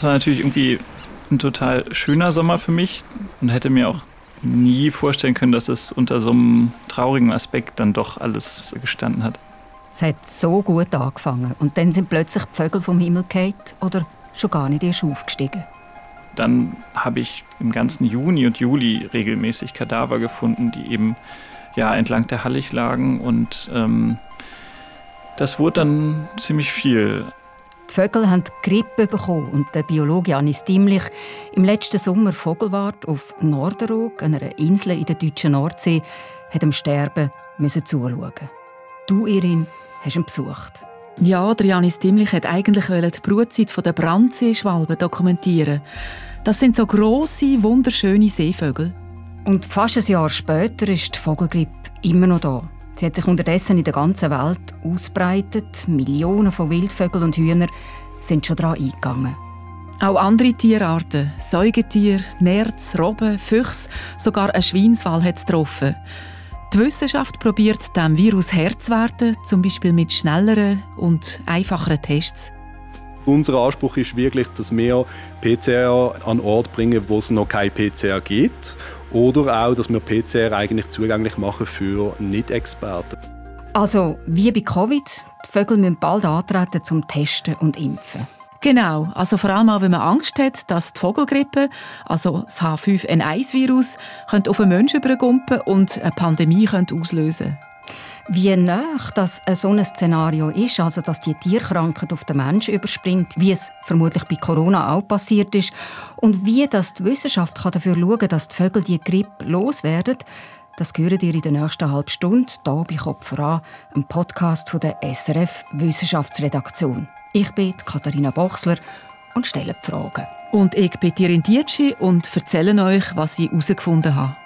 Es war natürlich irgendwie ein total schöner Sommer für mich und hätte mir auch nie vorstellen können, dass es unter so einem traurigen Aspekt dann doch alles gestanden hat. Es hat so gut angefangen und dann sind plötzlich die Vögel vom Himmel gefallen oder schon gar nicht erst aufgestiegen. Dann habe ich im ganzen Juni und Juli regelmäßig Kadaver gefunden, die eben ja, entlang der Hallig lagen und ähm, das wurde dann ziemlich viel. Die Vögel haben Grippe bekommen und der Biologe Janis Diemlich im letzten Sommer Vogelwart auf Norderog, einer Insel in der deutschen Nordsee, hat am Sterben müssen zuschauen. Du, Irin, hast ihn besucht. Ja, der Janis Diemlich hat eigentlich die Brutzeit der Brandseeschwalben dokumentieren. Das sind so grosse, wunderschöne Seevögel. Und fast ein Jahr später ist die Vogelgrippe immer noch da. Sie hat sich unterdessen in der ganzen Welt ausbreitet. Millionen von Wildvögeln und Hühnern sind schon daran eingegangen. Auch andere Tierarten, Säugetiere, Nerz, Robben, Füchse, sogar ein Schweinswal hat es getroffen. Die Wissenschaft probiert dem Virus Herr zu werden, zum Beispiel mit schnelleren und einfacheren Tests. Unser Anspruch ist wirklich, dass wir PCR an Ort bringen, wo es noch kein PCR gibt. Oder auch, dass wir PCR eigentlich zugänglich machen für Nicht-Experten. Also, wie bei Covid, die Vögel müssen bald antreten zum Testen und Impfen. Genau, also vor allem auch, wenn man Angst hat, dass die Vogelgrippe, also das H5N1-Virus, auf einen Menschen übergumpen und eine Pandemie auslösen könnte. Wie nah das so ein Szenario ist, also dass die Tierkrankheit auf den Menschen überspringt, wie es vermutlich bei Corona auch passiert ist, und wie das die Wissenschaft dafür schauen kann, dass die Vögel die Grippe loswerden, das hören ihr in der nächsten halben Stunde hier bei Kopf voran, einem Podcast von der SRF Wissenschaftsredaktion. Ich bin Katharina Bochsler und stelle die Fragen. Und ich bin Tirin Dietschi und erzähle euch, was ich herausgefunden habe.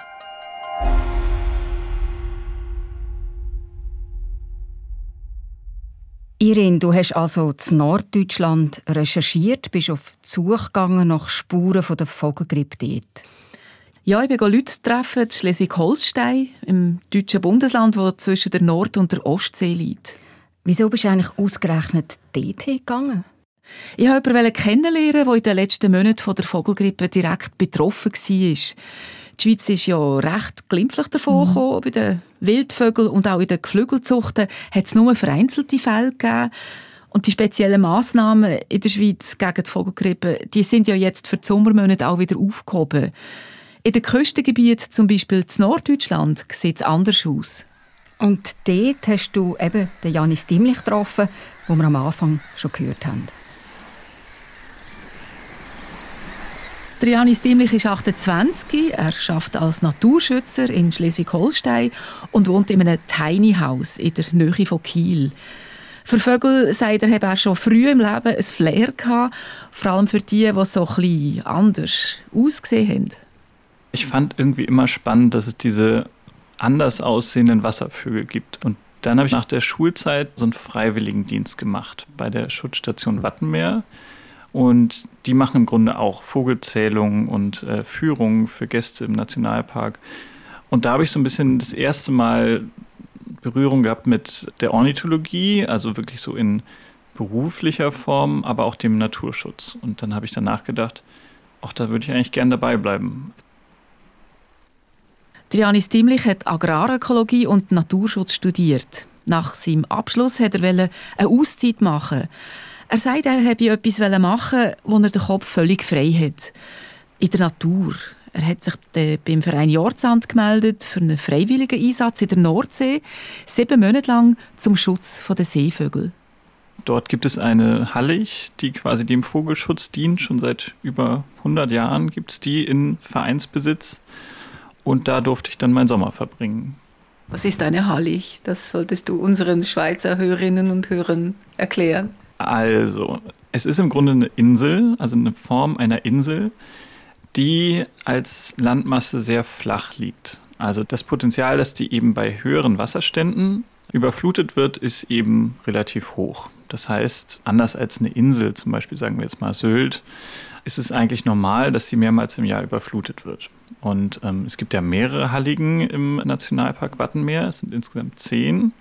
Irin, du hast also in Norddeutschland recherchiert, bist auf die Suche gegangen nach Spuren von der Vogelgrippe dort. Ja, ich bin Leute treffen in Schleswig-Holstein, im deutschen Bundesland, das zwischen der Nord- und der Ostsee liegt. Wieso bist du eigentlich ausgerechnet dort gegangen? Ich wollte jemanden kennenlernen, der in den letzten Monaten von der Vogelgrippe direkt betroffen war. Die Schweiz ist ja recht glimpflich davon mhm. Bei den Wildvögeln und auch in den Geflügelzuchten hat es nur vereinzelte Fälle gegeben. Und die speziellen Massnahmen in der Schweiz gegen die Vogelgrippe, die sind ja jetzt für die Sommermonate auch wieder aufgehoben. In den Küstengebieten, zum Beispiel in Norddeutschland, sieht es anders aus. Und dort hast du eben den Janis Diemlich getroffen, den wir am Anfang schon gehört haben. Der Janis Diemlich ist 28. Er arbeitet als Naturschützer in Schleswig-Holstein und wohnt in einem Tiny House in der Nähe von Kiel. Für Vögel, sagt er, habe er schon früh im Leben ein Flair gehabt, vor allem für die, die so ein anders ausgesehen haben. Ich fand irgendwie immer spannend, dass es diese anders aussehenden Wasservögel gibt. Und dann habe ich nach der Schulzeit so einen Freiwilligendienst gemacht bei der Schutzstation Wattenmeer. Und die machen im Grunde auch Vogelzählungen und äh, Führungen für Gäste im Nationalpark. Und da habe ich so ein bisschen das erste Mal Berührung gehabt mit der Ornithologie, also wirklich so in beruflicher Form, aber auch dem Naturschutz. Und dann habe ich danach gedacht, auch da würde ich eigentlich gern dabei bleiben. Janis Diemlich hat Agrarökologie und Naturschutz studiert. Nach seinem Abschluss wollte er eine Auszeit machen. Er sagt, er habe etwas machen, wo er den Kopf völlig frei hat. In der Natur. Er hat sich beim Verein Jordsand gemeldet für einen freiwilligen Einsatz in der Nordsee, sieben Monate lang zum Schutz der Seevögel. Dort gibt es eine Hallig, die quasi dem Vogelschutz dient. Schon seit über 100 Jahren gibt es die in Vereinsbesitz. Und da durfte ich dann meinen Sommer verbringen. Was ist eine Hallig? Das solltest du unseren Schweizer Hörerinnen und Hörern erklären. Also, es ist im Grunde eine Insel, also eine Form einer Insel, die als Landmasse sehr flach liegt. Also das Potenzial, dass die eben bei höheren Wasserständen überflutet wird, ist eben relativ hoch. Das heißt, anders als eine Insel, zum Beispiel sagen wir jetzt mal Sylt, ist es eigentlich normal, dass sie mehrmals im Jahr überflutet wird. Und ähm, es gibt ja mehrere Halligen im Nationalpark Wattenmeer, es sind insgesamt zehn.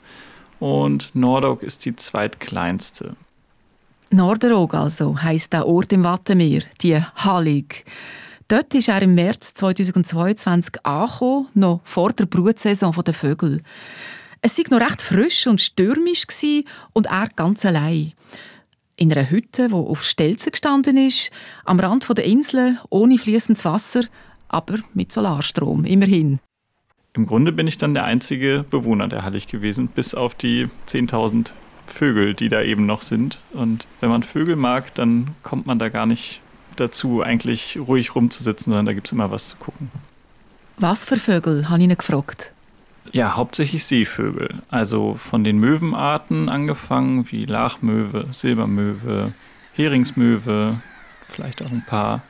Und Nordok ist die zweitkleinste. Norderog also heisst der Ort im Wattenmeer, die Hallig. Dort ist er im März 2022 angekommen, noch vor der Brutsaison der Vögel. Es war noch recht frisch und stürmisch und er ganz allein. In einer Hütte, die auf Stelzen gestanden ist, am Rand der Insel, ohne fließendes Wasser, aber mit Solarstrom, immerhin. Im Grunde bin ich dann der einzige Bewohner der Hallig gewesen, bis auf die 10.000 Vögel, die da eben noch sind. Und wenn man Vögel mag, dann kommt man da gar nicht dazu, eigentlich ruhig rumzusitzen, sondern da gibt es immer was zu gucken. Was für Vögel, habe ich ihn gefragt. Ja, hauptsächlich Seevögel. Also von den Möwenarten angefangen, wie Lachmöwe, Silbermöwe, Heringsmöwe, vielleicht auch ein paar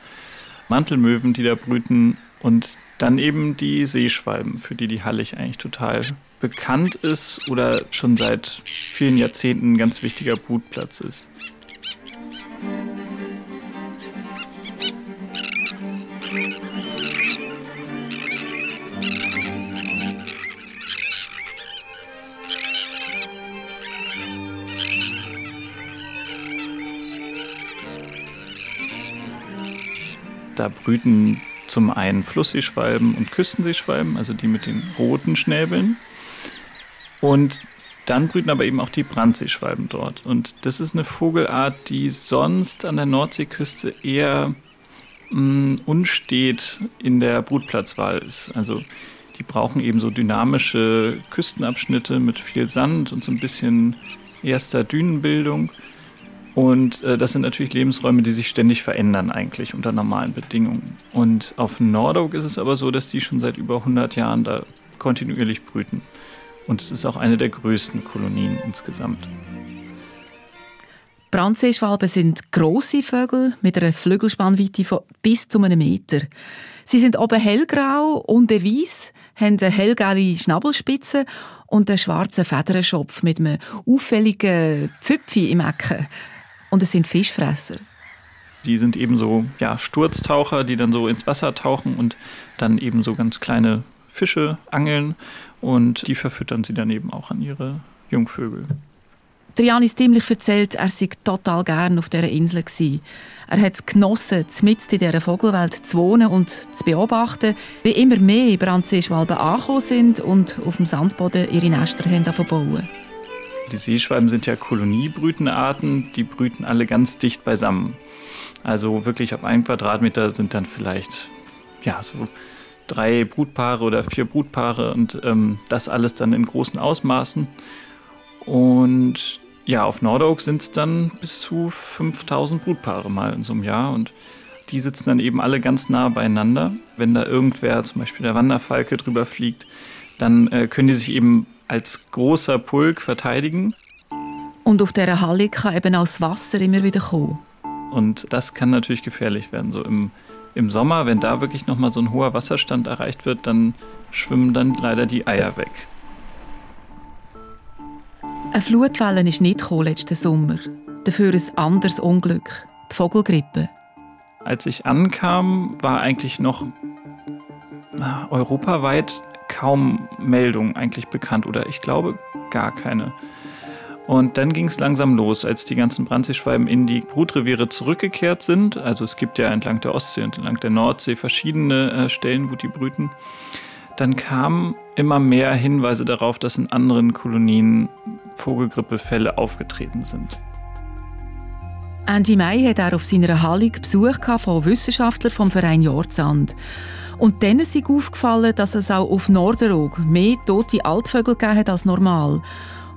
Mantelmöwen, die da brüten. Und dann eben die Seeschwalben, für die die Hallig eigentlich total bekannt ist oder schon seit vielen Jahrzehnten ein ganz wichtiger Brutplatz ist. Da brüten zum einen Flussseeschwalben und Küstenseeschwalben, also die mit den roten Schnäbeln. Und dann brüten aber eben auch die Brandseeschwalben dort. Und das ist eine Vogelart, die sonst an der Nordseeküste eher mh, mm, unstet in der Brutplatzwahl ist. Also die brauchen eben so dynamische Küstenabschnitte mit viel Sand und so ein bisschen erster Dünenbildung. Und äh, das sind natürlich Lebensräume, die sich ständig verändern eigentlich unter normalen Bedingungen. Und auf Nordoak ist es aber so, dass die schon seit über 100 Jahren da kontinuierlich brüten. Und es ist auch eine der größten Kolonien insgesamt. Brandseeschwalben sind grosse Vögel mit einer Flügelspannweite von bis zu einem Meter. Sie sind oben hellgrau und weiß, haben eine hellgelbe Schnabelspitze und einen schwarzen Federschopf mit einem auffälligen Pfüpfi im Ecken und es sind Fischfresser. Die sind eben so ja, Sturztaucher, die dann so ins Wasser tauchen und dann eben so ganz kleine Fische angeln und die verfüttern sie dann eben auch an ihre Jungvögel. Der Janis Diemlich erzählt, er sei total gern auf dieser Insel gewesen. Er hat es genossen, mitten in dieser Vogelwelt zu wohnen und zu beobachten, wie immer mehr Brandseeschwalben angekommen sind und auf dem Sandboden ihre Nester haben bauen. Die Seeschwalben sind ja koloniebrütende Arten, die brüten alle ganz dicht beisammen. Also wirklich auf einem Quadratmeter sind dann vielleicht ja, so drei Brutpaare oder vier Brutpaare und ähm, das alles dann in großen Ausmaßen. Und ja, auf Nordoak sind es dann bis zu 5000 Brutpaare mal in so einem Jahr und die sitzen dann eben alle ganz nah beieinander. Wenn da irgendwer, zum Beispiel der Wanderfalke, drüber fliegt, dann äh, können die sich eben als großer Pulk verteidigen. Und auf dieser Halle kann eben auch das Wasser immer wieder kommen. Und das kann natürlich gefährlich werden. So im, im Sommer, wenn da wirklich nochmal so ein hoher Wasserstand erreicht wird, dann schwimmen dann leider die Eier weg. Eine Flutwelle ist nicht gekommen letzten Sommer. Dafür ein anderes Unglück, die Vogelgrippe. Als ich ankam, war eigentlich noch europaweit kaum Meldungen eigentlich bekannt oder ich glaube gar keine. Und dann ging es langsam los, als die ganzen Brandseeschwalben in die Brutreviere zurückgekehrt sind. Also es gibt ja entlang der Ostsee und entlang der Nordsee verschiedene äh, Stellen, wo die brüten. Dann kamen immer mehr Hinweise darauf, dass in anderen Kolonien Vogelgrippefälle aufgetreten sind. Ende Mai hat er auf seiner Hallig Besuch von Wissenschaftlern vom Verein Jordsand. Und denen ist aufgefallen, dass es auch auf Norderog mehr tote Altvögel gegeben hat als normal.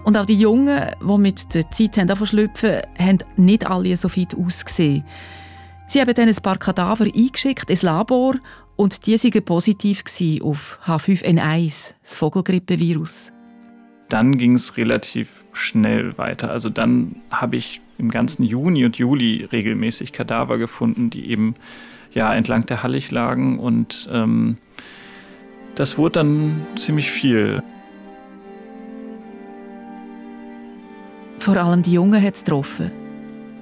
Und auch die Jungen, die mit der Zeit haben schlüpfen, haben nicht alle so fit ausgesehen. Sie haben dann ein paar Kadaver eingeschickt ins Labor und die waren positiv auf H5N1, das Vogelgrippevirus. Dann ging es relativ schnell weiter. Also dann habe ich im ganzen Juni und Juli regelmäßig Kadaver gefunden, die eben ja, entlang der Hallig lagen und ähm, das wurde dann ziemlich viel. Vor allem die Jungen hat es getroffen.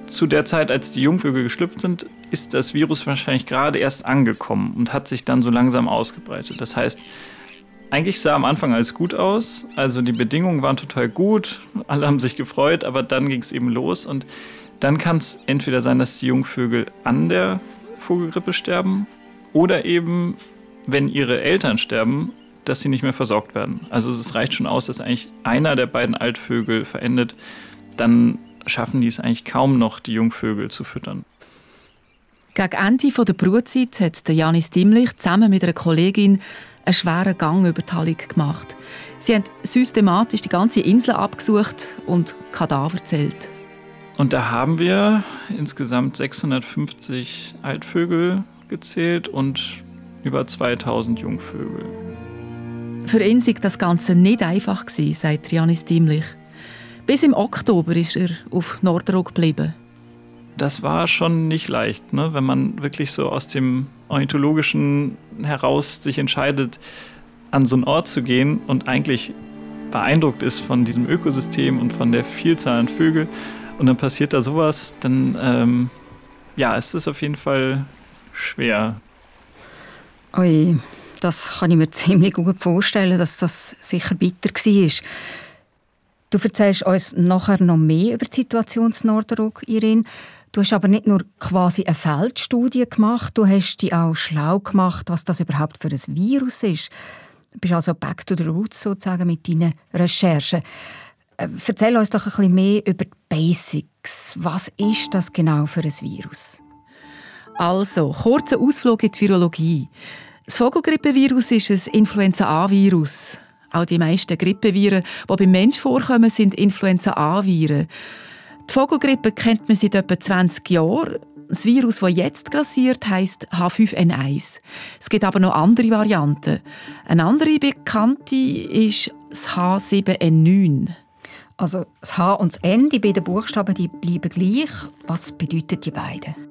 Zu der Zeit, als die Jungvögel geschlüpft sind, ist das Virus wahrscheinlich gerade erst angekommen und hat sich dann so langsam ausgebreitet. Das heißt, eigentlich sah am Anfang alles gut aus. Also die Bedingungen waren total gut, alle haben sich gefreut, aber dann ging es eben los und dann kann es entweder sein, dass die Jungvögel an der Vogelgrippe sterben oder eben, wenn ihre Eltern sterben, dass sie nicht mehr versorgt werden. Also es reicht schon aus, dass eigentlich einer der beiden Altvögel verendet, dann schaffen die es eigentlich kaum noch, die Jungvögel zu füttern. Gegen Ende der Brutzeit hat Janis Dimlich zusammen mit einer Kollegin einen schweren Gang über die Hallig gemacht. Sie haben systematisch die ganze Insel abgesucht und Kadaver zählt. Und da haben wir insgesamt 650 Altvögel gezählt und über 2000 Jungvögel. Für ihn war das Ganze nicht einfach, sagt Janis Dimlich. Bis im Oktober ist er auf Nordrock geblieben. Das war schon nicht leicht, ne? wenn man wirklich so aus dem Ornithologischen heraus sich entscheidet, an so einen Ort zu gehen und eigentlich beeindruckt ist von diesem Ökosystem und von der Vielzahl an Vögeln und dann passiert da sowas, dann ähm, ja, ist es auf jeden Fall schwer. Ui, das kann ich mir ziemlich gut vorstellen, dass das sicher bitter war. Du erzählst uns nachher noch mehr über die Situation in Nordrock, Irene. Du hast aber nicht nur quasi eine Feldstudie gemacht, du hast dich auch schlau gemacht, was das überhaupt für ein Virus ist. Du bist also back to the roots sozusagen mit deinen Recherchen. Äh, erzähl uns doch ein bisschen mehr über die Basics. Was ist das genau für ein Virus? Also, kurzer Ausflug in die Virologie. Das Vogelgrippevirus ist ein Influenza-A-Virus. Auch die meisten Grippeviren, die beim Menschen vorkommen, sind Influenza-A-Viren. Die Vogelgrippe kennt man seit etwa 20 Jahren. Das Virus, das jetzt grassiert, heisst H5N1. Es gibt aber noch andere Varianten. Eine andere bekannte ist das H7N9. Also das H und das N, die beiden Buchstaben, die bleiben gleich. Was bedeuten die beiden?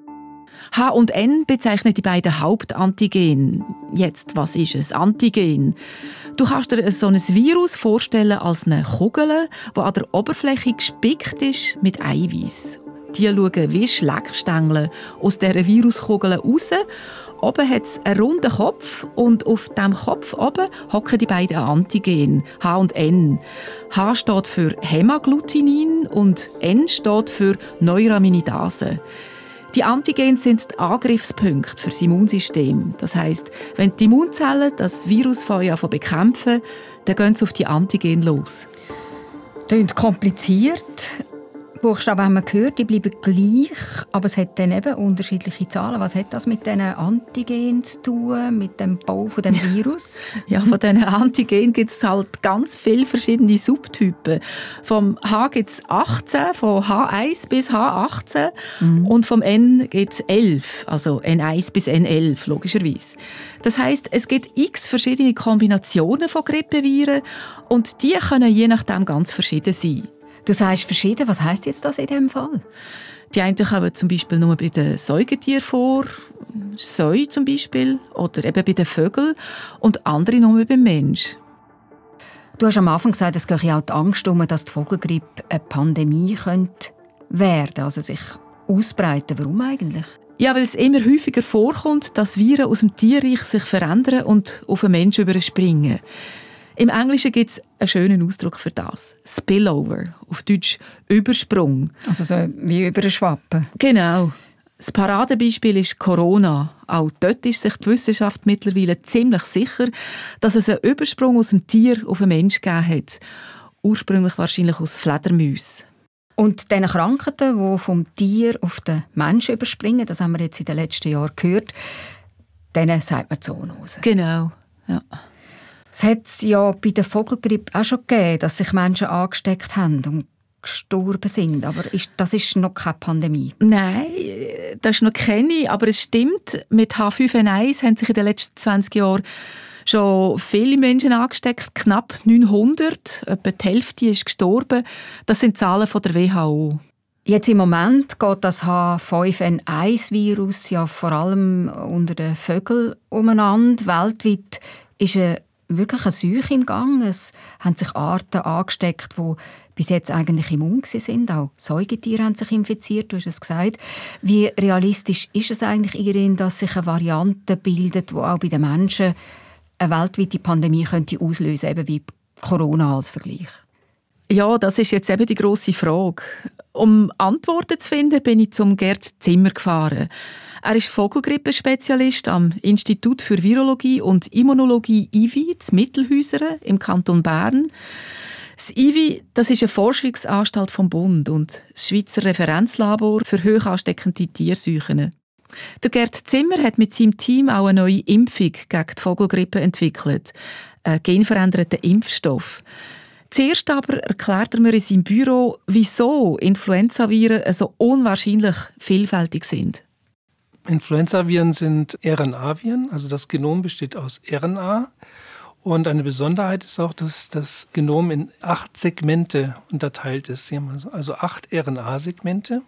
H und N bezeichnen die beiden Hauptantigen. Jetzt, was ist es? Antigen. Du kannst dir so ein Virus vorstellen als eine Kugel, die an der Oberfläche gespickt ist mit Eiweiß. Die schauen wie Schleckstängel aus dieser Viruskugel raus Oben hat es einen runden Kopf und auf dem Kopf oben hocken die beiden Antigen, H und N. H steht für Hämagglutinin und N steht für Neuraminidase. Die Antigen sind die Angriffspunkte für das Immunsystem. Das heißt, wenn die Immunzellen das Virus vorher bekämpfen, dann gehen sie auf die Antigen los. Klingt kompliziert. Buchstaben haben wir gehört, die bleiben gleich, aber es hat dann eben unterschiedliche Zahlen. Was hat das mit diesen Antigenen zu tun, mit dem Bau von dem Virus? ja, von diesen Antigenen gibt es halt ganz viele verschiedene Subtypen. Vom H gibt es 18, von H1 bis H18 mhm. und vom N gibt es 11, also N1 bis N11 logischerweise. Das heißt, es gibt x verschiedene Kombinationen von Grippeviren und die können je nachdem ganz verschieden sein. Du sagst verschieden. Was heißt jetzt das in diesem Fall? Die einen kommen zum Beispiel nur bei den Säugetieren vor, Säu zum Beispiel, oder eben bei den Vögeln, und andere nur beim Mensch. Du hast am Anfang gesagt, es gehe auch die Angst um, dass die Vogelgrippe eine Pandemie könnte werden, also sich ausbreiten. Warum eigentlich? Ja, weil es immer häufiger vorkommt, dass Viren aus dem Tierreich sich verändern und auf einen Menschen überspringen. Im Englischen gibt es einen schönen Ausdruck für das. Spillover, auf Deutsch Übersprung. Also so wie über eine Schwappe. Genau. Das Paradebeispiel ist Corona. Auch dort ist sich die Wissenschaft mittlerweile ziemlich sicher, dass es einen Übersprung aus dem Tier auf den Mensch gegeben hat. Ursprünglich wahrscheinlich aus Fledermäusen. Und diese Krankheiten, die vom Tier auf den Menschen überspringen, das haben wir jetzt in den letzten Jahren gehört, denen sagt man Zoonose. Genau, ja. Es hat es ja bei der Vogelgrippe auch schon gegeben, dass sich Menschen angesteckt haben und gestorben sind. Aber ist, das ist noch keine Pandemie. Nein, das ist noch keine. Aber es stimmt, mit H5N1 haben sich in den letzten 20 Jahren schon viele Menschen angesteckt, knapp 900. Etwa die Hälfte ist gestorben. Das sind Zahlen von der WHO. Jetzt im Moment geht das H5N1-Virus ja vor allem unter den Vögeln umeinander. Weltweit ist eine wirklich eine Seuche im Gang. Es haben sich Arten angesteckt, die bis jetzt eigentlich immun sind. Auch Säugetiere haben sich infiziert, du hast es gesagt. Wie realistisch ist es eigentlich, Irin, dass sich eine Variante bildet, die auch bei den Menschen eine weltweite Pandemie könnte auslösen könnte, eben wie Corona als Vergleich? Ja, das ist jetzt eben die große Frage. Um Antworten zu finden, bin ich zum Gerd Zimmer gefahren. Er ist Vogelgrippenspezialist am Institut für Virologie und Immunologie IVI zu Mittelhäusern im Kanton Bern. Das IVI das ist eine Forschungsanstalt vom Bund und das Schweizer Referenzlabor für hoch ansteckende Tierseuchen. Der Gerd Zimmer hat mit seinem Team auch eine neue Impfung gegen die Vogelgrippe entwickelt, einen genveränderten Impfstoff. Zuerst aber erklärt er mir in seinem Büro, wieso Influenzaviren so unwahrscheinlich vielfältig sind. Influenzaviren sind RNA-Viren, also das Genom besteht aus RNA. Und eine Besonderheit ist auch, dass das Genom in acht Segmente unterteilt ist. Also, also acht RNA-Segmente.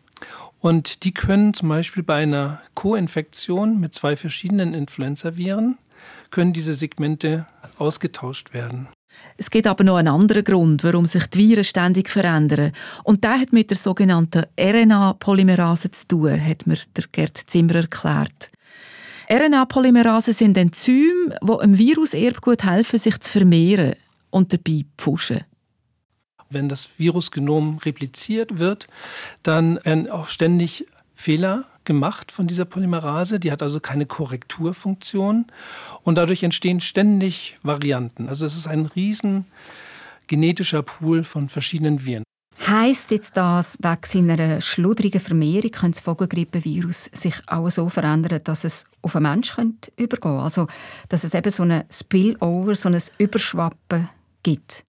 Und die können zum Beispiel bei einer Co-Infektion mit zwei verschiedenen Influenzaviren, können diese Segmente ausgetauscht werden. Es gibt aber noch einen anderen Grund, warum sich die Viren ständig verändern. Und der hat mit der sogenannten RNA-Polymerase zu tun, hat mir der Gerd Zimmer erklärt. RNA-Polymerasen sind Enzyme, die einem Virus-Erbgut helfen, sich zu vermehren und dabei pfuschen. Wenn das Virusgenom repliziert wird, dann werden auch ständig Fehler gemacht von dieser Polymerase. Die hat also keine Korrekturfunktion und dadurch entstehen ständig Varianten. Also es ist ein riesen genetischer Pool von verschiedenen Viren. Heißt jetzt das, wegen seiner schludrigen Vermehrung könnte das Vogelgrippevirus sich auch so verändern, dass es auf einen Menschen übergehen könnte? Also, dass es eben so ein Spillover, so ein Überschwappen gibt?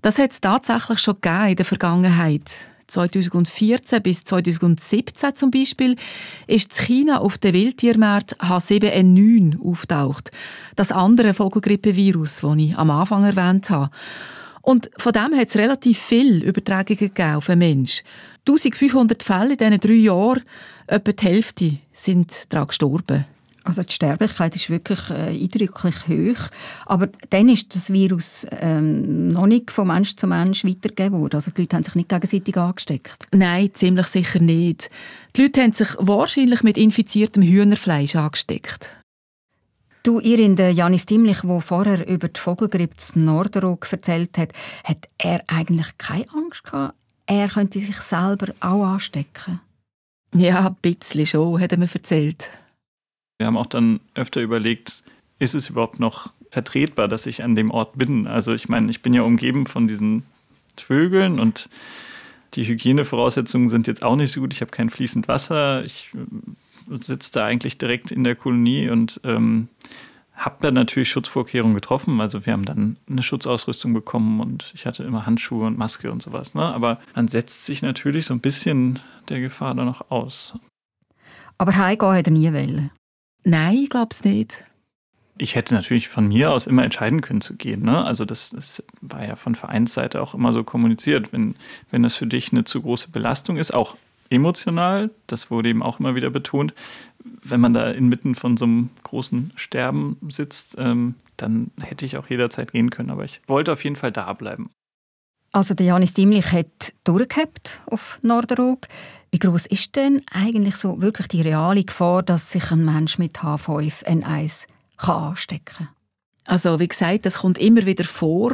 Das hat es tatsächlich schon gegeben in der Vergangenheit. 2014 bis 2017 zum Beispiel ist in China auf dem Wildtiermarkt H7N9 auftaucht. Das andere Vogelgrippevirus, das ich am Anfang erwähnt habe. Und von dem hat es relativ viele Übertragungen gegeben auf einen Menschen. 1500 Fälle in diesen drei Jahren, etwa die Hälfte sind daran gestorben. Also die Sterblichkeit ist wirklich äh, eindrücklich hoch. Aber dann ist das Virus ähm, noch nicht von Mensch zu Mensch weitergegeben worden. Also die Leute haben sich nicht gegenseitig angesteckt. Nein, ziemlich sicher nicht. Die Leute haben sich wahrscheinlich mit infiziertem Hühnerfleisch angesteckt. Du, Irin, der Janis Dimlich, der vorher über die Vogelgrippe in Norderog erzählt hat, hat er eigentlich keine Angst gehabt, er könnte sich selber auch anstecken? Ja, ein bisschen schon, hat er mir erzählt. Wir haben auch dann öfter überlegt, ist es überhaupt noch vertretbar, dass ich an dem Ort bin? Also ich meine, ich bin ja umgeben von diesen Vögeln und die Hygienevoraussetzungen sind jetzt auch nicht so gut. Ich habe kein fließend Wasser. Ich äh, sitze da eigentlich direkt in der Kolonie und ähm, habe dann natürlich Schutzvorkehrungen getroffen. Also wir haben dann eine Schutzausrüstung bekommen und ich hatte immer Handschuhe und Maske und sowas. Ne? Aber man setzt sich natürlich so ein bisschen der Gefahr dann noch aus. Aber heimgehen hat er nie wollen. Nein, ich glaube es nicht. Ich hätte natürlich von mir aus immer entscheiden können zu gehen. Ne? Also das, das, war ja von Vereinsseite auch immer so kommuniziert. Wenn, wenn das für dich eine zu große Belastung ist, auch emotional, das wurde eben auch immer wieder betont, wenn man da inmitten von so einem großen Sterben sitzt, ähm, dann hätte ich auch jederzeit gehen können. Aber ich wollte auf jeden Fall da bleiben. Also der Janis Dimlich hat durchgehabt auf Norderog. Wie groß ist denn eigentlich so wirklich die reale Gefahr, dass sich ein Mensch mit H5N1 kann anstecken kann? Also wie gesagt, das kommt immer wieder vor.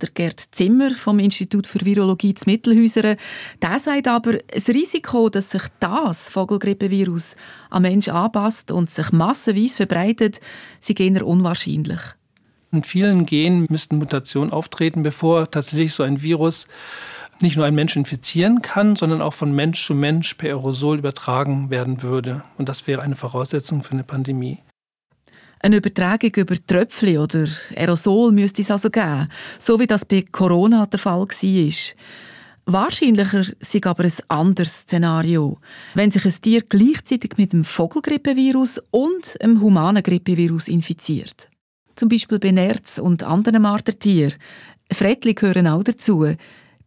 Der Gerd Zimmer vom Institut für Virologie zu Mittelhäusern, der sagt aber, das Risiko, dass sich das Vogelgrippevirus am Mensch anpasst und sich massenweise verbreitet, sei eher unwahrscheinlich. In vielen Genen müssten Mutationen auftreten, bevor tatsächlich so ein Virus nicht nur einen Menschen infizieren kann, sondern auch von Mensch zu Mensch per Aerosol übertragen werden würde. Und das wäre eine Voraussetzung für eine Pandemie. Eine Übertragung über Tröpfchen oder Aerosol müsste es also geben, so wie das bei Corona der Fall war. Wahrscheinlicher sei aber ein anderes Szenario, wenn sich ein Tier gleichzeitig mit dem Vogelgrippevirus und dem humanen Grippevirus infiziert. Zum Beispiel bei Nerz und anderen Martertieren. Frettli gehören auch dazu.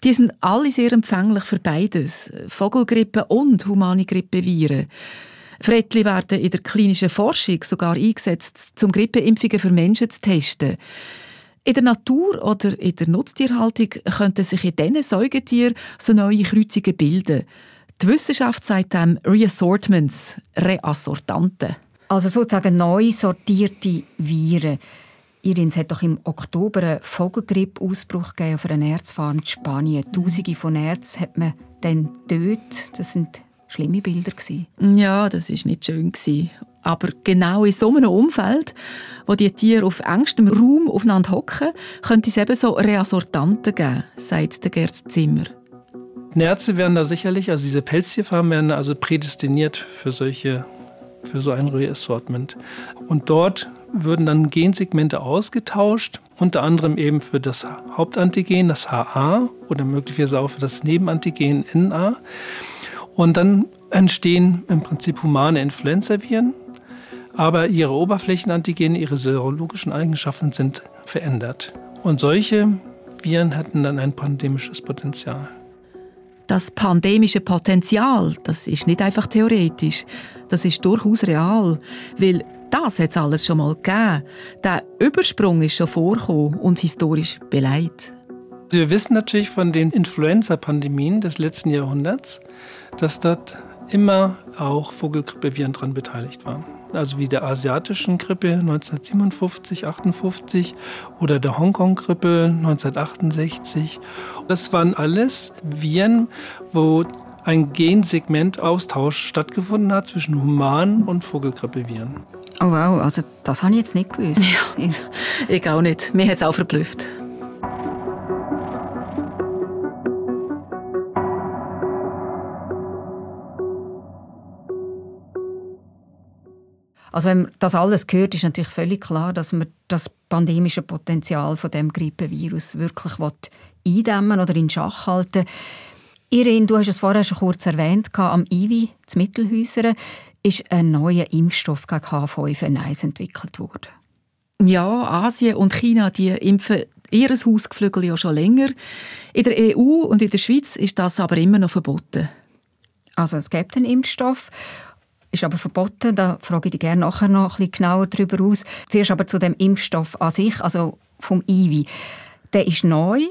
Die sind alle sehr empfänglich für beides, Vogelgrippe und humane Grippeviren. Frettli werden in der klinischen Forschung sogar eingesetzt, um Grippeimpfungen für Menschen zu testen. In der Natur oder in der Nutztierhaltung könnten sich in diesen Säugetieren so neue Kreuzungen bilden. Die Wissenschaft sagt dem Reassortments, Reassortanten. Also sozusagen neu sortierte Viren. Irin, es hat doch im Oktober einen Vogelgrippe-Ausbruch auf einer Erzfahrt in Spanien. Tausende von Ärzten hat man dann tötet. Das sind schlimme Bilder. Ja, das ist nicht schön. Aber genau in so einem Umfeld, wo die Tiere auf engstem Raum aufeinander hocken, könnte es eben so Reassortanten geben, sagt der Gerd Zimmer. Nerze werden da sicherlich, also diese Pelztierfarmen werden also prädestiniert für solche für so ein Reassortment. Und dort würden dann Gensegmente ausgetauscht, unter anderem eben für das Hauptantigen, das HA oder möglicherweise auch für das Nebenantigen NA. Und dann entstehen im Prinzip humane Influenzaviren, aber ihre Oberflächenantigene, ihre serologischen Eigenschaften sind verändert. Und solche Viren hätten dann ein pandemisches Potenzial. Das pandemische Potenzial, das ist nicht einfach theoretisch, das ist durchaus real, weil das hat es alles schon mal gegeben. Der Übersprung ist schon vorgekommen und historisch beleidigt. Wir wissen natürlich von den Influenza-Pandemien des letzten Jahrhunderts, dass dort immer auch Vogelgrippeviren daran beteiligt waren. Also wie der asiatischen Grippe 1957, 58 oder der Hongkong-Grippe 1968. Das waren alles Viren, wo ein Gensegmentaustausch stattgefunden hat zwischen Human- und Vogelgrippeviren. Oh wow, also das habe ich jetzt nicht gewusst. Ja, ich auch nicht. Mir hat es auch verblüfft. Also wenn man das alles hört, ist natürlich völlig klar, dass man das pandemische Potenzial von dem Grippevirus wirklich eindämmen oder in Schach halten Irene, du hast es vorher schon kurz erwähnt, am IWI, zu Mittelhäusern, ist ein neuer Impfstoff gegen H5N1 entwickelt worden. Ja, Asien und China die impfen ihr Hausgeflügel ja schon länger. In der EU und in der Schweiz ist das aber immer noch verboten. Also es gibt einen Impfstoff ist aber verboten. Da frage ich dich gerne nachher noch ein bisschen genauer darüber aus. Zuerst aber zu dem Impfstoff an sich, also vom IVI. Der ist neu,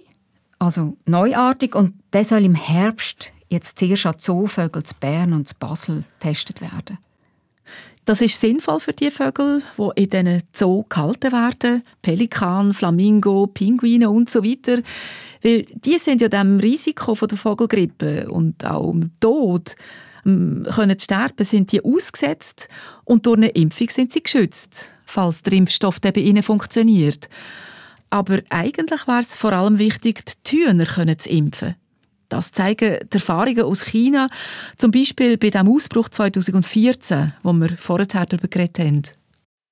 also neuartig und der soll im Herbst jetzt zuerst an Zoovögel zu Bern und zu Basel getestet werden. Das ist sinnvoll für die Vögel, die in diesen Zoo gehalten werden. Pelikan, Flamingo, Pinguine und so weiter. Weil die sind ja dem Risiko von der Vogelgrippe und auch dem Tod können sterben, sind die ausgesetzt und durch eine Impfung sind sie geschützt, falls der Impfstoff bei ihnen funktioniert. Aber eigentlich wäre es vor allem wichtig, die Hühner zu impfen. Das zeigen die Erfahrungen aus China, zum Beispiel bei dem Ausbruch 2014, wo wir vorher darüber geredet haben.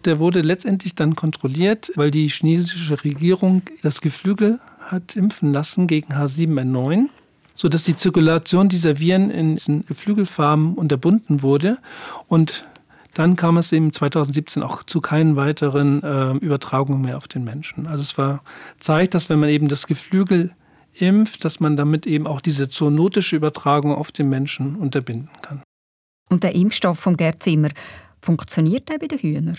Der wurde letztendlich dann kontrolliert, weil die chinesische Regierung das Geflügel hat impfen lassen gegen H7N9 sodass die Zirkulation dieser Viren in diesen Geflügelfarmen unterbunden wurde. Und dann kam es eben 2017 auch zu keinen weiteren äh, Übertragungen mehr auf den Menschen. Also es war zeigt, dass wenn man eben das Geflügel impft, dass man damit eben auch diese zoonotische Übertragung auf den Menschen unterbinden kann. Und der Impfstoff von Gerd Zimmer, funktioniert der bei den Hühnern?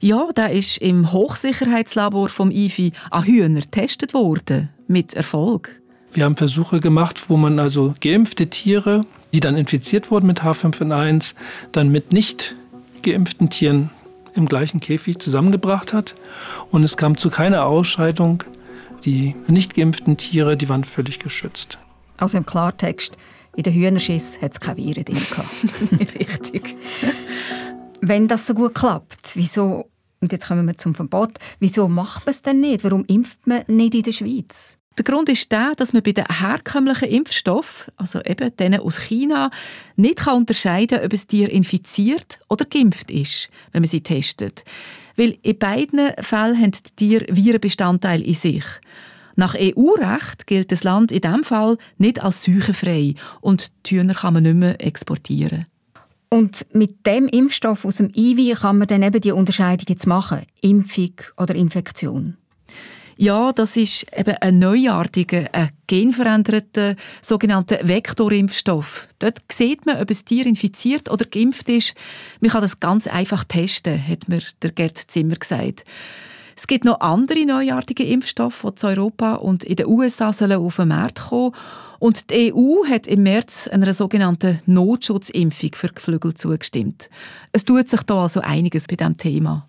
Ja, der ist im Hochsicherheitslabor vom IFI an Hühner getestet worden, mit Erfolg. Wir haben Versuche gemacht, wo man also geimpfte Tiere, die dann infiziert wurden mit H5N1, dann mit nicht geimpften Tieren im gleichen Käfig zusammengebracht hat. Und es kam zu keiner Ausscheidung. Die nicht geimpften Tiere, die waren völlig geschützt. Also im Klartext, in den Hühnerschiss hat es keine Viren drin Richtig. Wenn das so gut klappt, wieso, und jetzt kommen wir zum Verbot, wieso macht man es denn nicht? Warum impft man nicht in der Schweiz? Der Grund ist der, dass man bei den herkömmlichen Impfstoffen, also eben denen aus China, nicht kann unterscheiden kann, ob ein Tier infiziert oder geimpft ist, wenn man sie testet. Weil in beiden Fällen haben die Tiere Virenbestandteile in sich. Nach EU-Recht gilt das Land in diesem Fall nicht als seuchenfrei und die Hühner kann man nicht mehr exportieren. Und mit dem Impfstoff aus dem IWI kann man dann eben die Unterscheidung jetzt machen, Impfung oder Infektion. Ja, das ist eben ein neuartiger, ein genveränderter sogenannter Vektorimpfstoff. Dort sieht man, ob ein Tier infiziert oder geimpft ist. Man kann das ganz einfach testen, hat mir der Gerd Zimmer gesagt. Es gibt noch andere neuartige Impfstoffe, die zu Europa und in den USA sollen auf den Markt kommen und die EU hat im März einer sogenannten Notschutzimpfung für Geflügel zugestimmt. Es tut sich da also einiges bei diesem Thema.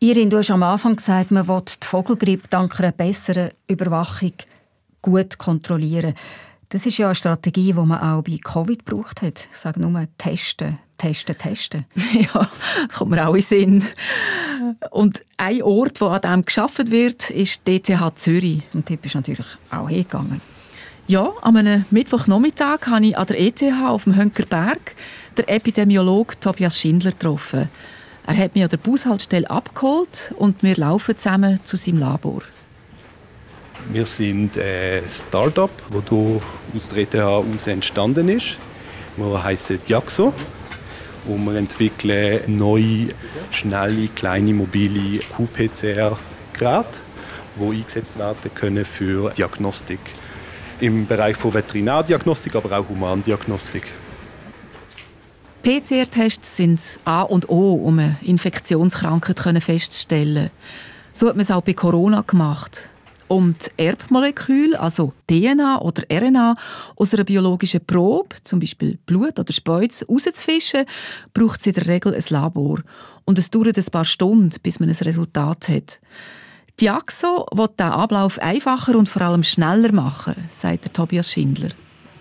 Irin, du hast am Anfang gesagt, man will die Vogelgrippe dank einer besseren Überwachung gut kontrollieren. Das ist ja eine Strategie, die man auch bei Covid gebraucht hat. Ich sage nur testen, testen, testen. ja, kommt mir auch in Sinn. Und ein Ort, wo an dem geschaffen wird, ist ETH Zürich. Und dort bist du natürlich auch hingegangen. Ja, an einem Mittwochnachmittag habe ich an der ETH auf dem Hönkerberg den Epidemiologen Tobias Schindler getroffen. Er hat mich an der Bushaltestelle abgeholt und wir laufen zusammen zu seinem Labor. Wir sind ein Start-up, das hier aus der ETH aus entstanden ist. Wir heißen Diaxo und wir entwickeln neue, schnelle, kleine, mobile QPCR-Geräte, die eingesetzt werden können für Diagnostik. Im Bereich von Veterinärdiagnostik, aber auch Humandiagnostik. PCR-Tests sind A und O, um eine Infektionskrankheit festzustellen. So hat man es auch bei Corona gemacht. Um die Erbmoleküle, also DNA oder RNA, aus einer biologischen Probe, zum Beispiel Blut oder Speuz, herauszufischen, braucht es in der Regel ein Labor. Und es dauert ein paar Stunden, bis man ein Resultat hat. Diaxo will diesen Ablauf einfacher und vor allem schneller machen, sagt Tobias Schindler.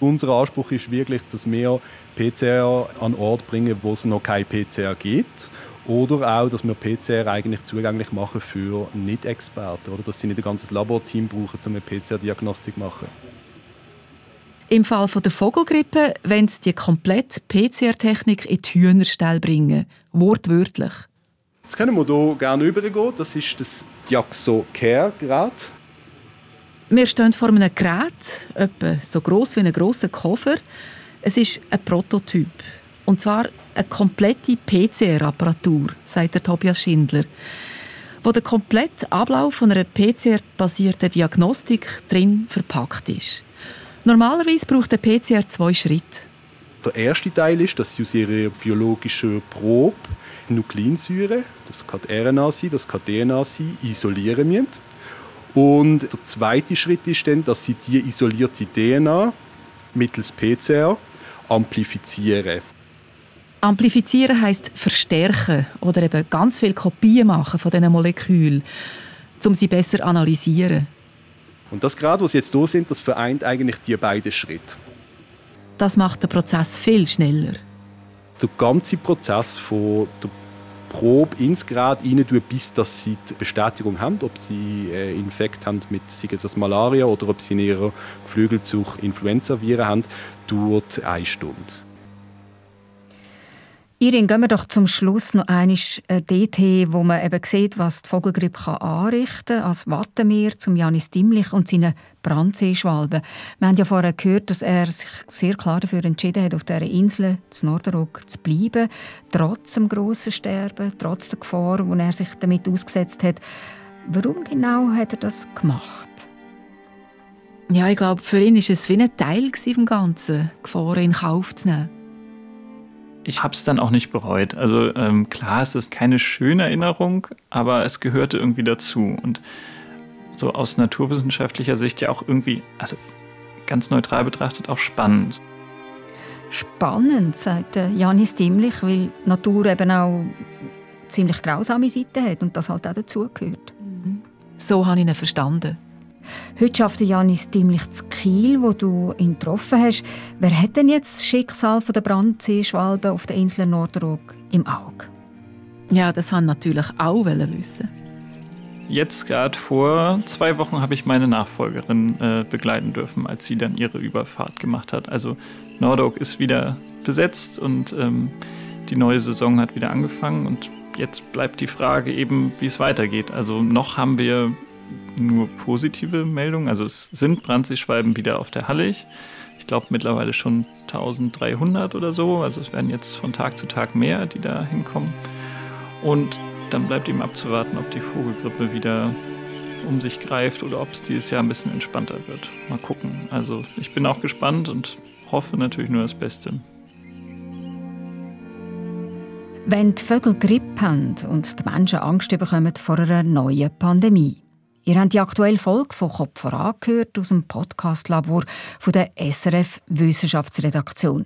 Unser Anspruch ist wirklich, dass wir PCR an Ort bringen, wo es noch kein PCR gibt. Oder auch, dass wir PCR eigentlich zugänglich machen für Nicht-Experten. Oder dass sie nicht ein ganzes Laborteam brauchen, um eine PCR-Diagnostik zu machen. Im Fall der Vogelgrippe wollen sie die komplette PCR-Technik in die Hühnerstelle bringen. Wortwörtlich. Jetzt können wir hier gerne übergehen. Das ist das Diaxo Care Gerät. Wir stehen vor einem Gerät, etwa so groß wie ein grosser Koffer. Es ist ein Prototyp. Und zwar eine komplette PCR-Apparatur, sagt der Tobias Schindler, wo der komplette Ablauf von einer PCR-basierten Diagnostik drin verpackt ist. Normalerweise braucht der PCR zwei Schritte. Der erste Teil ist, dass sie aus ihrer biologischen Probe Nukleinsäure, das kann RNA sein, das kann DNA sein, isolieren müssen. Und der zweite Schritt ist dann, dass sie die isolierte DNA mittels PCR amplifizieren. Amplifizieren heißt verstärken oder eben ganz viele Kopien machen von diesen Molekülen, um sie besser analysieren. Und das gerade, was jetzt hier sind, das vereint eigentlich die beiden Schritte. Das macht den Prozess viel schneller. Der ganze Prozess von der Probe ins Gerät rein bis dass sie die Bestätigung haben, ob sie äh, Infekt haben mit sei es Malaria oder ob sie in ihrer Geflügelzucht Influenza-Viren haben, dauert eine Stunde. Irin, gehen wir doch zum Schluss noch einmal äh, dorthin, wo man eben sieht, was die Vogelgrippe anrichten kann, als Wattenmeer zum Janis Dimlich und seinen Brandseeschwalben. Wir haben ja vorher gehört, dass er sich sehr klar dafür entschieden hat, auf dieser Insel, zu Norderrock, zu bleiben, trotz dem grossen Sterben, trotz der Gefahr, die er sich damit ausgesetzt hat. Warum genau hat er das gemacht? Ja, ich glaube, für ihn war es wie ein Teil vom Ganzen, Gefahren in Kauf zu nehmen ich habe es dann auch nicht bereut. Also ähm, klar, es ist keine schöne Erinnerung, aber es gehörte irgendwie dazu. Und so aus naturwissenschaftlicher Sicht ja auch irgendwie, also ganz neutral betrachtet, auch spannend. Spannend, sagt Janis Dimlich, weil Natur eben auch ziemlich grausame Seiten hat und das halt auch dazugehört. So habe ich ihn verstanden. Heute schafft Janis Dimlich zu Kiel, wo du ihn getroffen hast. Wer hat denn jetzt das Schicksal der Brandseeschwalbe auf der Insel Nordrock im Auge? Ja, das haben natürlich auch wissen. Jetzt gerade vor zwei Wochen habe ich meine Nachfolgerin äh, begleiten dürfen, als sie dann ihre Überfahrt gemacht hat. Also Nordok ist wieder besetzt und ähm, die neue Saison hat wieder angefangen und jetzt bleibt die Frage eben, wie es weitergeht. Also noch haben wir nur positive Meldungen. Also es sind Brandseeschwalben wieder auf der Hallig. Ich glaube mittlerweile schon 1300 oder so. Also es werden jetzt von Tag zu Tag mehr, die da hinkommen. Und dann bleibt eben abzuwarten, ob die Vogelgrippe wieder um sich greift oder ob es dieses Jahr ein bisschen entspannter wird. Mal gucken. Also ich bin auch gespannt und hoffe natürlich nur das Beste. Wenn die Vögel Grippe haben und die Menschen Angst bekommen vor einer neuen Pandemie. Ihr habt die aktuelle Folge von Kopf voran gehört aus dem Podcast-Labor der SRF Wissenschaftsredaktion.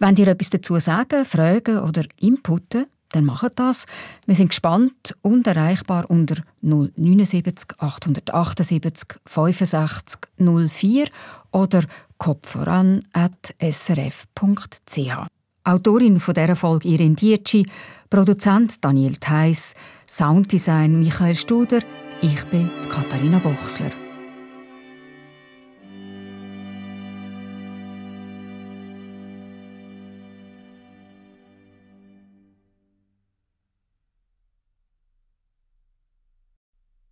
Wenn ihr etwas dazu sagen, fragen oder inputen, dann macht das. Wir sind gespannt und erreichbar unter 079 878 65 04 oder kopfvoran.srf.ch. Autorin von dieser Folge Irin Dietschi, Produzent Daniel Theiss, Sounddesign Michael Studer, ich bin Katharina Bochsler.